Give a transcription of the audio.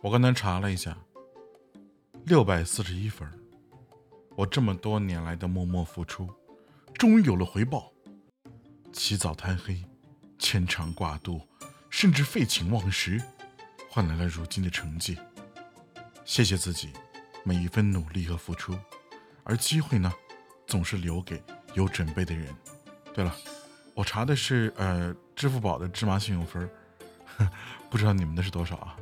我刚才查了一下，六百四十一分。我这么多年来的默默付出，终于有了回报。起早贪黑，牵肠挂肚，甚至废寝忘食，换来了如今的成绩。谢谢自己每一分努力和付出，而机会呢，总是留给有准备的人。对了，我查的是呃支付宝的芝麻信用分，不知道你们的是多少啊？